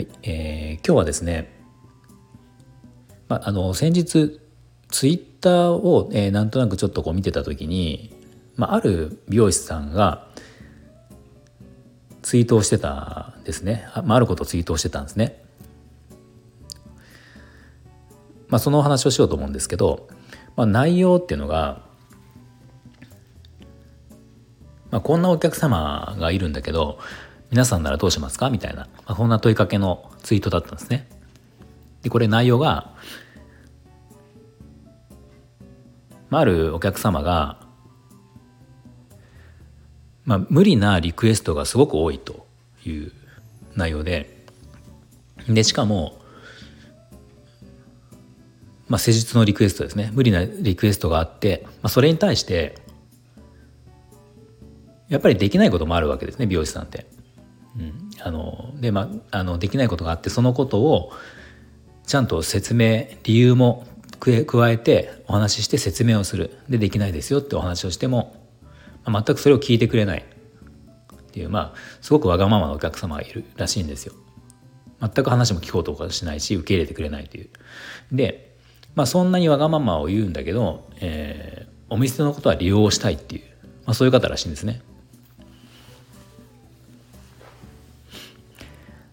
はい、えー、今日はですね、まあ、あの先日ツイッターを、えー、なんとなくちょっとこう見てた時に、まあ、ある美容師さんがツイートをしてたんですねあ,、まあ、あることをツイートをしてたんですね。まあ、そのお話をしようと思うんですけど、まあ、内容っていうのが、まあ、こんなお客様がいるんだけど皆さんならどうしますか？みたいな、まあ、こんな問いかけのツイートだったんですね。でこれ内容がまあ、あるお客様が、まあ、無理なリクエストがすごく多いという内容ででしかも、まあ、施術のリクエストですね無理なリクエストがあって、まあ、それに対してやっぱりできないこともあるわけですね美容師さんって。うん、あのでまああのできないことがあってそのことをちゃんと説明理由も加えてお話しして説明をするでできないですよってお話をしても、ま、全くそれを聞いてくれないっていうまあすごくわがままなお客様がいるらしいんですよ。全く話も聞こうとかしないし受け入れてくれないという。で、まあ、そんなにわがままを言うんだけど、えー、お店のことは利用したいっていう、まあ、そういう方らしいんですね。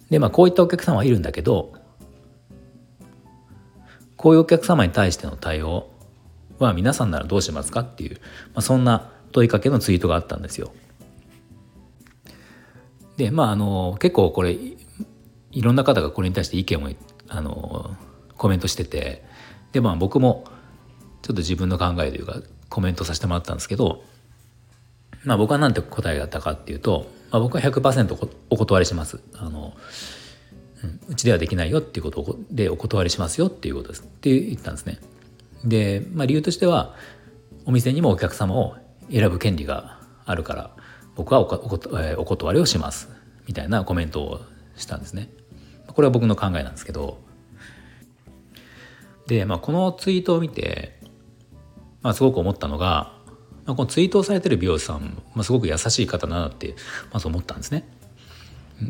でまあこういったお客様はいるんだけどこういうお客様に対しての対応は皆さんならどうしますかっていう、まあ、そんな問いかけのツイートがあったんですよ。でまああの結構これいろんな方がこれに対して意見をあのコメントしててでまあ僕もちょっと自分の考えというかコメントさせてもらったんですけど、まあ、僕は何て答えがあったかっていうと、まあ、僕は100%お断りします。あのうちではできないよっていうことでお断りしますよっていうことですって言ったんですね。で、まあ、理由としてはお店にもお客様を選ぶ権利があるから僕はおお断りをしますみたいなコメントをしたんですね。これは僕の考えなんですけどで、まあ、このツイートを見て、まあ、すごく思ったのが、まあ、このツイートをされてる美容師さん、まあ、すごく優しい方だなってまず思ったんですね。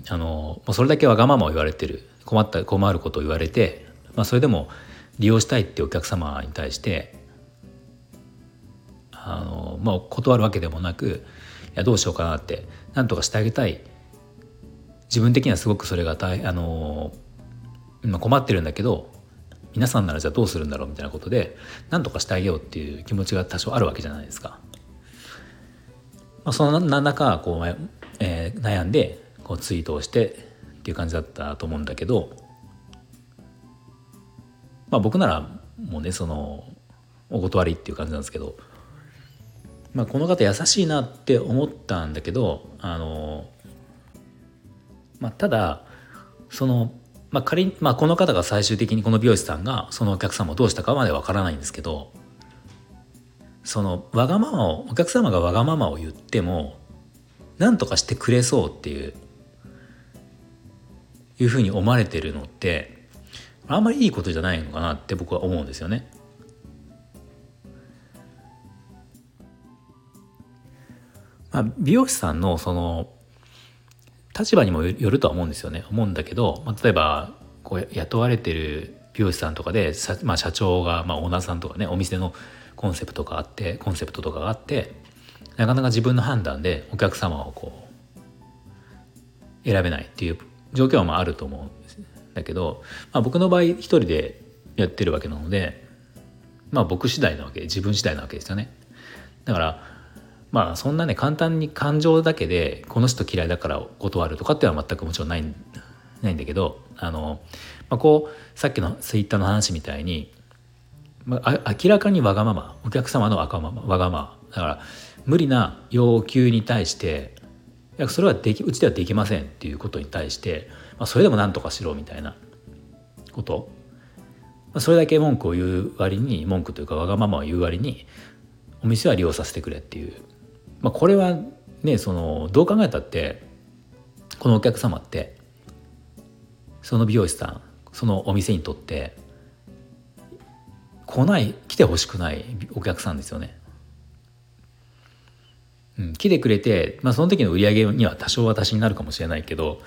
あのそれだけわがままを言われてる困った困ることを言われて、まあ、それでも利用したいってお客様に対してあの、まあ、断るわけでもなくいやどうしようかなって何とかしてあげたい自分的にはすごくそれが大あの今困ってるんだけど皆さんならじゃあどうするんだろうみたいなことで何とかしてあげようっていう気持ちが多少あるわけじゃないですか。まあ、その何らかこう、えー、悩んでこうツイートをしてっていう感じだったと思うんだけど、まあ、僕ならもうねそのお断りっていう感じなんですけど、まあ、この方優しいなって思ったんだけどあの、まあ、ただその、まあ、仮に、まあ、この方が最終的にこの美容師さんがそのお客様をどうしたかまでわからないんですけどそのわがままをお客様がわがままを言っても何とかしてくれそうっていういうふうに思われてるのってあんまりいいことじゃないのかなって僕は思うんですよね。まあ、美容師さんのその立場にもよるとは思うんですよね思うんだけど、まあ、例えばこう雇われてる美容師さんとかで、まあ、社長が、まあ、オーナーさんとかねお店のコンセプトがあってコンセプトとかがあってなかなか自分の判断でお客様をこう選べないっていう状況はまああると思うんだけど、まあ、僕の場合一人でやってるわけなのでまあ僕次第なわけ自分次第なわけですよね。だからまあそんなね簡単に感情だけでこの人嫌いだから断るとかっていうのは全くもちろんないないんだけどあの、まあ、こうさっきのツイッターの話みたいに、まあ、明らかにわがままお客様のわがままわがまま。だから無理な要求に対していやそれはできうちではできませんっていうことに対して、まあ、それでも何とかしろみたいなこと。まあそれだけ文句を言う割に文句というかわがままを言う割にお店は利用させてくれっていう、まあ、これはねそのどう考えたってこのお客様ってその美容師さんそのお店にとって来ない来てほしくないお客さんですよね。うん、来てくれて、まあ、その時の売り上げには多少私になるかもしれないけど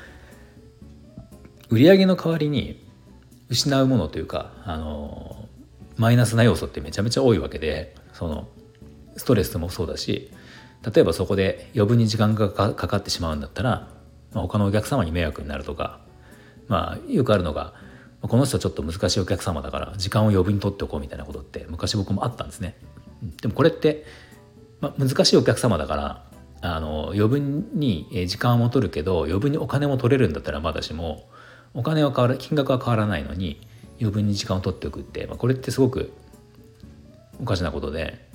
売り上げの代わりに失うものというかあのマイナスな要素ってめちゃめちゃ多いわけでそのストレスもそうだし例えばそこで余分に時間がかかってしまうんだったら、まあ、他のお客様に迷惑になるとかまあよくあるのがこの人ちょっと難しいお客様だから時間を余分に取っておこうみたいなことって昔僕もあったんですね。でもこれって、まあ、難しいお客様だからあの余分に時間も取るけど余分にお金も取れるんだったらまだしもお金は変わら金額は変わらないのに余分に時間を取っておくって、まあ、これってすごくおかしなことで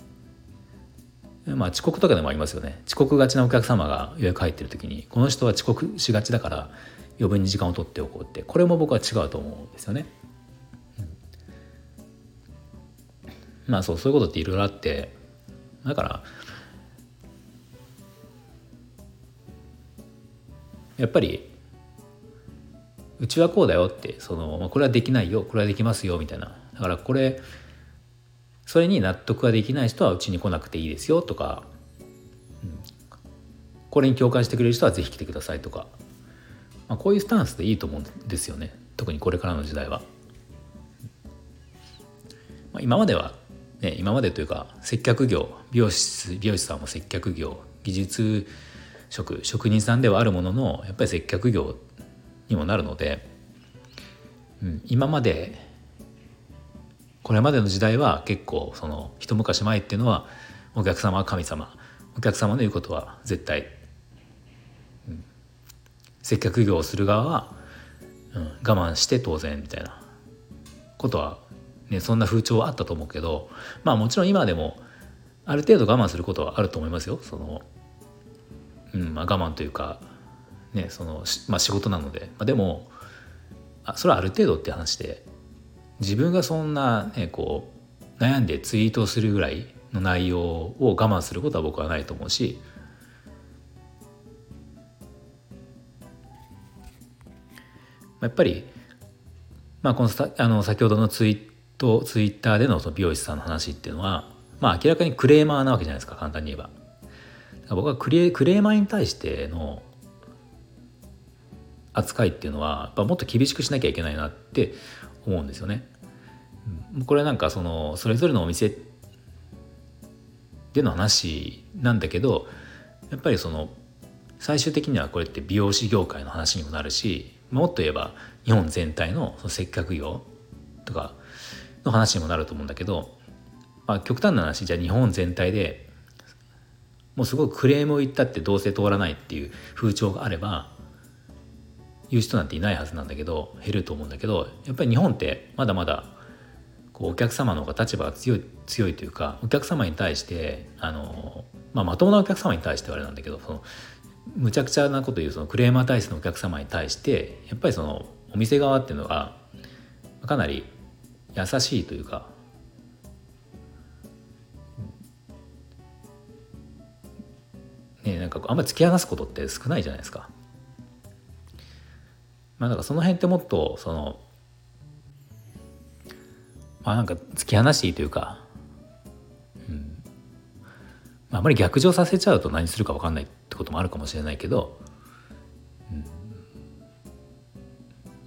まあ遅刻とかでもありますよね遅刻がちなお客様が予約入ってる時にこの人は遅刻しがちだから余分に時間を取っておこうってこれも僕は違うと思うんですよね。うん、まあそうそういうことっていろいろあってだからやっぱりうちはこうだよってそのこれはできないよこれはできますよみたいな。だからこれそれに納得ができない人はうちに来なくていいですよとか、うん、これに共感してくれる人は是非来てくださいとか、まあ、こういうスタンスでいいと思うんですよね特にこれからの時代は。まあ、今までは、ね、今までというか接客業美容師美容師さんも接客業技術職職人さんではあるもののやっぱり接客業にもなるので、うん、今までこれまでの時代は結構その一昔前っていうのはお客様は神様お客様の言うことは絶対、接客業をする側は、うん、我慢して当然みたいなことは、ね、そんな風潮はあったと思うけどまあもちろん今でもある程度我慢することはあると思いますよ。そのうんまあ、我慢というか、ねそのまあ、仕事なので、まあ、でもあそれはある程度って話で自分がそんな、ね、こう悩んでツイートするぐらいの内容を我慢することは僕はないと思うしやっぱり、まあ、このあの先ほどのツイートツイッターでのその美容師さんの話っていうのは、まあ、明らかにクレーマーなわけじゃないですか簡単に言えば。僕はクレクレーマーに対しての扱いっていうのはやっぱもっと厳しくしなきゃいけないなって思うんですよね。これなんかそのそれぞれのお店での話なんだけどやっぱりその最終的にはこれって美容師業界の話にもなるしもっと言えば日本全体のその接客業とかの話にもなると思うんだけど、まあ、極端な話じゃあ日本全体でもうすごくクレームを言ったってどうせ通らないっていう風潮があれば言う人なんていないはずなんだけど減ると思うんだけどやっぱり日本ってまだまだこうお客様の方が立場が強い強いというかお客様に対してあの、まあ、まともなお客様に対してはあれなんだけどそのむちゃくちゃなこと言うそのクレーマー体質のお客様に対してやっぱりそのお店側っていうのがかなり優しいというかねなんかあんまり突き放すことって少ないじゃないですか。まあだかその辺ってもっとそのまあなんか突き放していいというか、うんまあ、あまり逆上させちゃうと何するか分かんないってこともあるかもしれないけど、うん、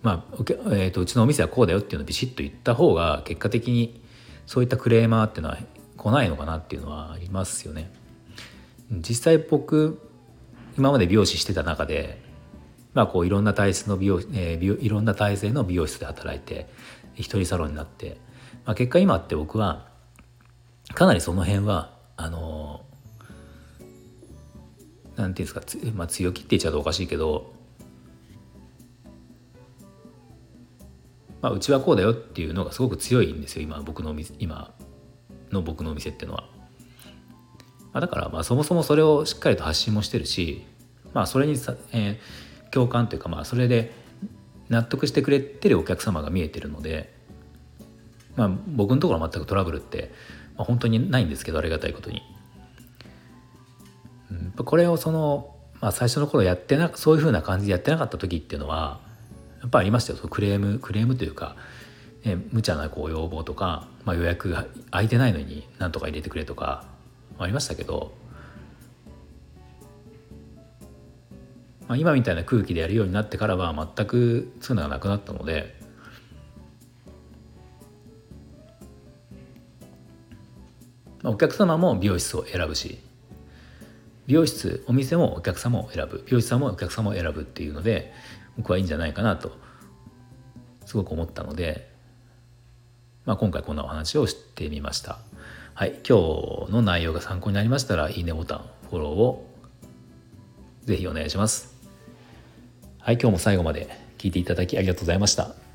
まあ、えーと、うちのお店はこうだよっていうのをビシッと言った方が結果的にそういったクレーマーっていうのは来ないのかなっていうのはありますよね。実際僕今まで美容師してた中でまあこういろんな体質の美容、えー、いろんな体制の美容室で働いて一人サロンになって、まあ、結果今って僕はかなりその辺はあのなんていうんですか、まあ、強気って言っちゃうとおかしいけど、まあ、うちはこうだよっていうのがすごく強いんですよ今僕の今の僕のお店っていうのは。まあ、だからまあそもそもそれをしっかりと発信もしてるし、まあ、それにさ、えー、共感というかまあそれで、納得してくれてるお客様が見えてるので、まあ、僕のところは全くトラブルって、まあ、本当にないんですけどありがたいことに。これをその、まあ、最初の頃やってなそういうふうな感じでやってなかった時っていうのはやっぱありましたよ。そのクレームクレームというか、ね、無茶なこう要望とか、まあ、予約が空いてないのになんとか入れてくれとかありましたけどまあ、今みたいな空気でやるようになってからは全くそういうのがなくなったのでお客様も美容室を選ぶし美容室お店もお客様を選ぶ美容師さんもお客様を選ぶっていうので僕はいいんじゃないかなとすごく思ったので、まあ、今回こんなお話をしてみました。はい、今日の内容が参考になりましたらいいねボタンフォローをぜひお願いします。はい、今日も最後まで聞いていただきありがとうございました。